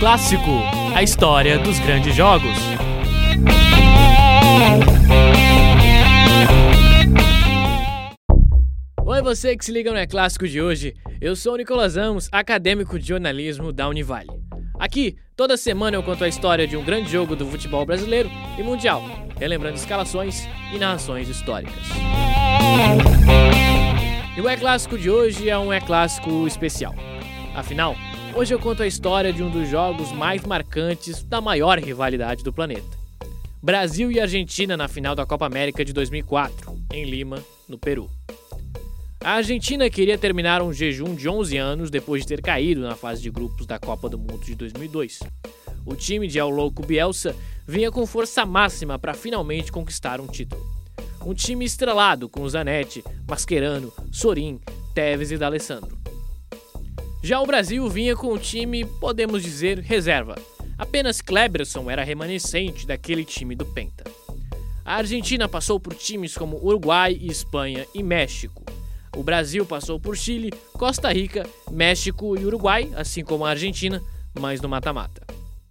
clássico, a história dos grandes jogos. Oi, você que se liga no É Clássico de hoje. Eu sou o Nicolas Amos, acadêmico de jornalismo da Univale. Aqui, toda semana eu conto a história de um grande jogo do futebol brasileiro e mundial, relembrando escalações e narrações históricas. E o É Clássico de hoje é um É Clássico especial. Afinal, hoje eu conto a história de um dos jogos mais marcantes da maior rivalidade do planeta. Brasil e Argentina na final da Copa América de 2004, em Lima, no Peru. A Argentina queria terminar um jejum de 11 anos depois de ter caído na fase de grupos da Copa do Mundo de 2002. O time de El Louco Bielsa vinha com força máxima para finalmente conquistar um título. Um time estrelado com Zanetti, Mascherano, Sorin, Tevez e D'Alessandro. Já o Brasil vinha com um time, podemos dizer, reserva. Apenas Kleberson era remanescente daquele time do Penta. A Argentina passou por times como Uruguai, Espanha e México. O Brasil passou por Chile, Costa Rica, México e Uruguai, assim como a Argentina, mas no mata-mata.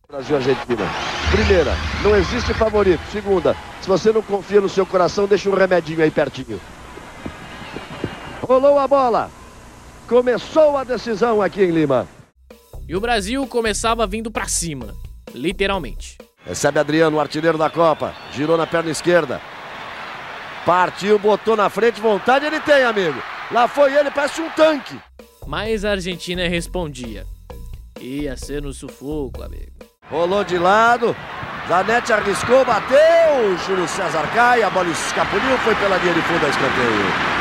Brasil e Argentina. Primeira, não existe favorito. Segunda, se você não confia no seu coração, deixa um remedinho aí pertinho. Rolou a bola. Começou a decisão aqui em Lima. E o Brasil começava vindo para cima, literalmente. Recebe Adriano, o artilheiro da Copa. Girou na perna esquerda. Partiu, botou na frente, vontade ele tem, amigo. Lá foi ele, parece um tanque. Mas a Argentina respondia. Ia ser no sufoco, amigo. Rolou de lado. Zanetti arriscou, bateu. Júlio César cai, a bola escapuliu, foi pela linha de fundo a escanteio.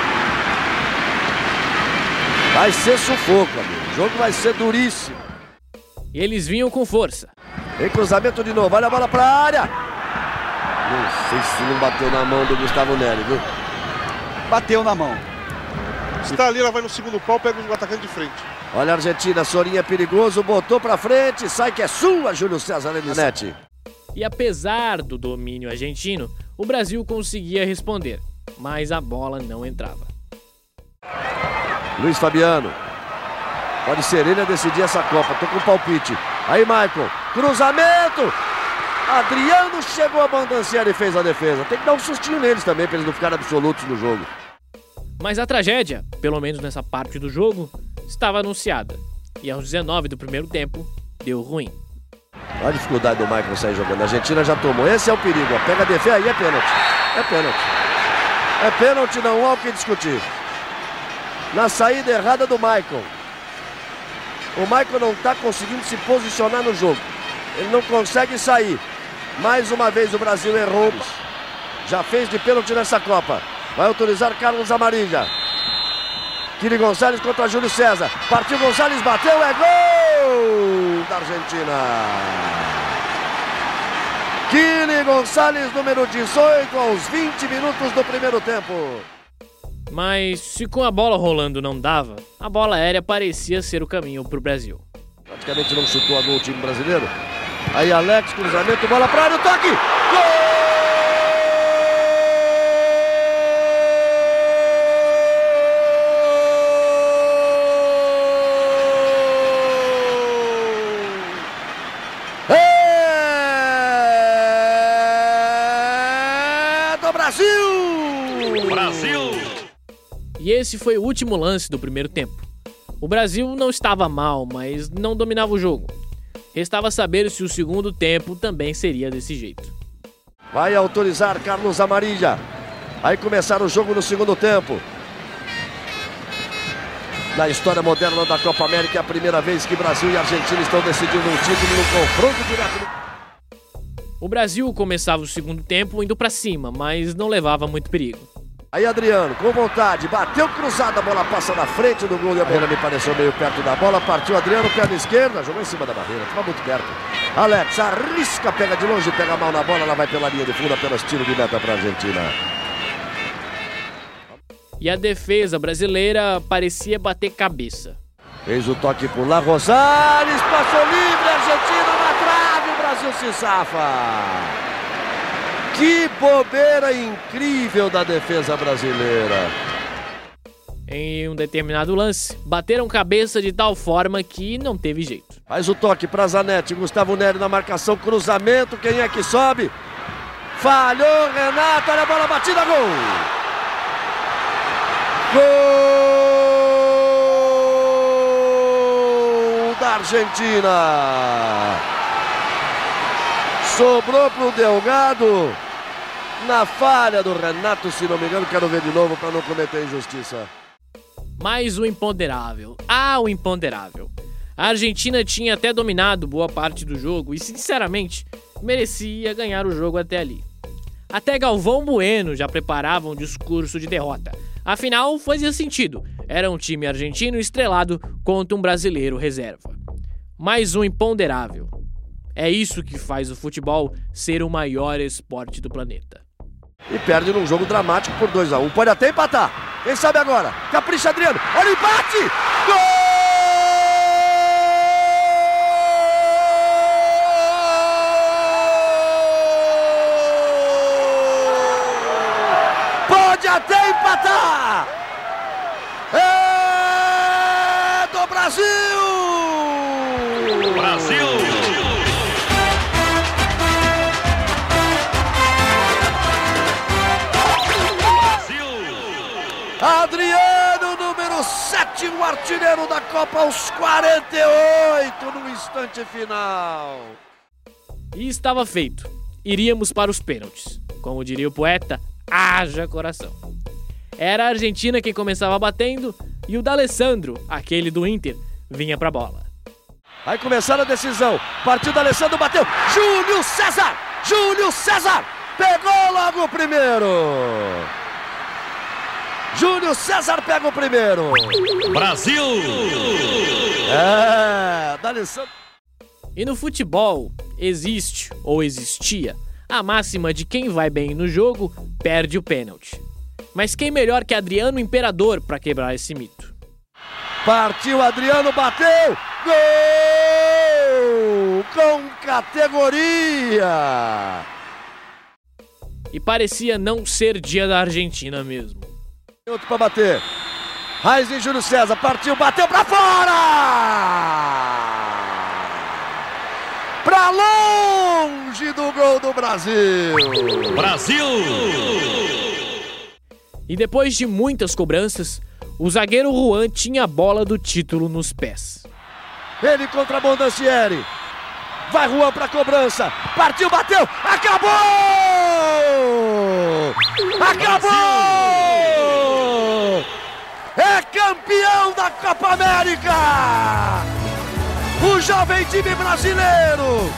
Vai ser sufoco, amigo. O jogo vai ser duríssimo. E eles vinham com força. Em cruzamento de novo, olha a bola pra área. Não sei se não bateu na mão do Gustavo Neri, viu? Bateu na mão. Está ali, ela vai no segundo pau, pega o atacante de frente. Olha a Argentina, Sorinha perigoso, botou pra frente, sai que é sua, Júlio César Elisete. E apesar do domínio argentino, o Brasil conseguia responder, mas a bola não entrava. Luiz Fabiano. Pode ser ele a decidir essa Copa. Tô com palpite. Aí, Michael. Cruzamento. Adriano chegou a bandanciar e fez a defesa. Tem que dar um sustinho neles também para eles não ficarem absolutos no jogo. Mas a tragédia, pelo menos nessa parte do jogo, estava anunciada. E aos 19 do primeiro tempo, deu ruim. Olha a dificuldade do Michael sair jogando. A Argentina já tomou. Esse é o perigo. Ó. Pega a defesa aí, é pênalti. É pênalti. É pênalti, não há o que discutir. Na saída errada do Michael. O Michael não está conseguindo se posicionar no jogo. Ele não consegue sair. Mais uma vez o Brasil errou. Já fez de pênalti nessa Copa. Vai autorizar Carlos Amarilla. Kiri Gonçalves contra Júlio César. Partiu Gonçalves, bateu, é gol da Argentina. Kiri Gonçalves, número 18, aos 20 minutos do primeiro tempo. Mas se com a bola rolando não dava, a bola aérea parecia ser o caminho para o Brasil. Praticamente não chutou a gol o time brasileiro. Aí Alex, cruzamento, bola para área, toque! Gol! É do Brasil! Brasil! E esse foi o último lance do primeiro tempo. O Brasil não estava mal, mas não dominava o jogo. Restava saber se o segundo tempo também seria desse jeito. Vai autorizar Carlos Amarilla. Aí começar o jogo no segundo tempo. Na história moderna da Copa América, é a primeira vez que Brasil e Argentina estão decidindo um título no confronto direto. O Brasil começava o segundo tempo indo para cima, mas não levava muito perigo. Aí Adriano, com vontade, bateu cruzada, a bola passa na frente do gol e a bola me pareceu meio perto da bola. Partiu Adriano, perna esquerda, jogou em cima da barreira, estava muito perto. Alex arrisca, pega de longe, pega mal na bola, ela vai pela linha de fundo, apenas tiro de meta para a Argentina. E a defesa brasileira parecia bater cabeça. Fez o toque por lá, Rosales, passou livre, Argentina na trave, o Brasil se safa. Que bobeira incrível da defesa brasileira. Em um determinado lance, bateram cabeça de tal forma que não teve jeito. Faz o toque para Zanetti, Gustavo Neri na marcação, cruzamento, quem é que sobe? Falhou, Renato, olha a bola batida, gol! Gol da Argentina! Sobrou pro Delgado. Na falha do Renato, se não me engano, quero ver de novo para não cometer injustiça. Mais o imponderável. Ah, o imponderável. A Argentina tinha até dominado boa parte do jogo e, sinceramente, merecia ganhar o jogo até ali. Até Galvão Bueno já preparava um discurso de derrota. Afinal, fazia sentido. Era um time argentino estrelado contra um brasileiro reserva. Mais um imponderável. É isso que faz o futebol ser o maior esporte do planeta. E perde num jogo dramático por 2 a 1 um. Pode até empatar. Quem sabe agora? Capricha Adriano. Olha o empate! Gol! Pode até empatar! É do Brasil! 7, o artilheiro da Copa aos 48 no instante final. E estava feito. Iríamos para os pênaltis. Como diria o poeta, haja coração. Era a Argentina quem começava batendo e o D'Alessandro, aquele do Inter, vinha pra bola. Vai começar a decisão. Partiu D'Alessandro, bateu. Júlio César! Júlio César! Pegou logo o primeiro! Júlio César pega o primeiro. Brasil! É, D'Alessandro. E no futebol, existe, ou existia, a máxima de quem vai bem no jogo perde o pênalti. Mas quem melhor que Adriano Imperador para quebrar esse mito? Partiu Adriano, bateu! Gol! Com categoria! E parecia não ser dia da Argentina mesmo. Outro para bater. Raizinho Júlio César partiu, bateu para fora! Para longe do gol do Brasil! Brasil! E depois de muitas cobranças, o zagueiro Juan tinha a bola do título nos pés. Ele contra Bondancieri. Vai Juan para cobrança. Partiu, bateu, acabou! Acabou! É campeão Copa América! O jovem time brasileiro!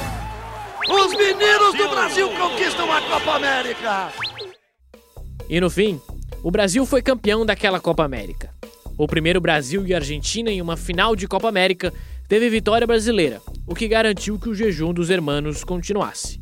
Os meninos do Brasil conquistam a Copa América! E no fim, o Brasil foi campeão daquela Copa América. O primeiro Brasil e Argentina em uma final de Copa América teve vitória brasileira, o que garantiu que o jejum dos hermanos continuasse.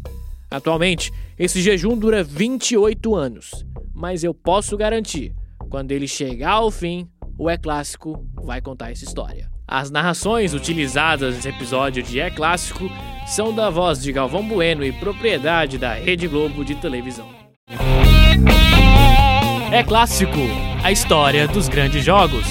Atualmente, esse jejum dura 28 anos, mas eu posso garantir, quando ele chegar ao fim, o É Clássico vai contar essa história. As narrações utilizadas nesse episódio de É Clássico são da voz de Galvão Bueno e propriedade da Rede Globo de televisão. É Clássico, a história dos grandes jogos.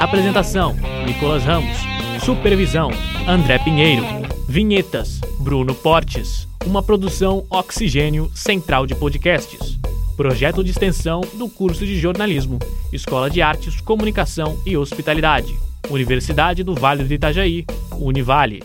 Apresentação: Nicolas Ramos. Supervisão: André Pinheiro. Vinhetas: Bruno Portes. Uma produção Oxigênio Central de Podcasts. Projeto de extensão do curso de jornalismo, Escola de Artes, Comunicação e Hospitalidade. Universidade do Vale do Itajaí, Univale.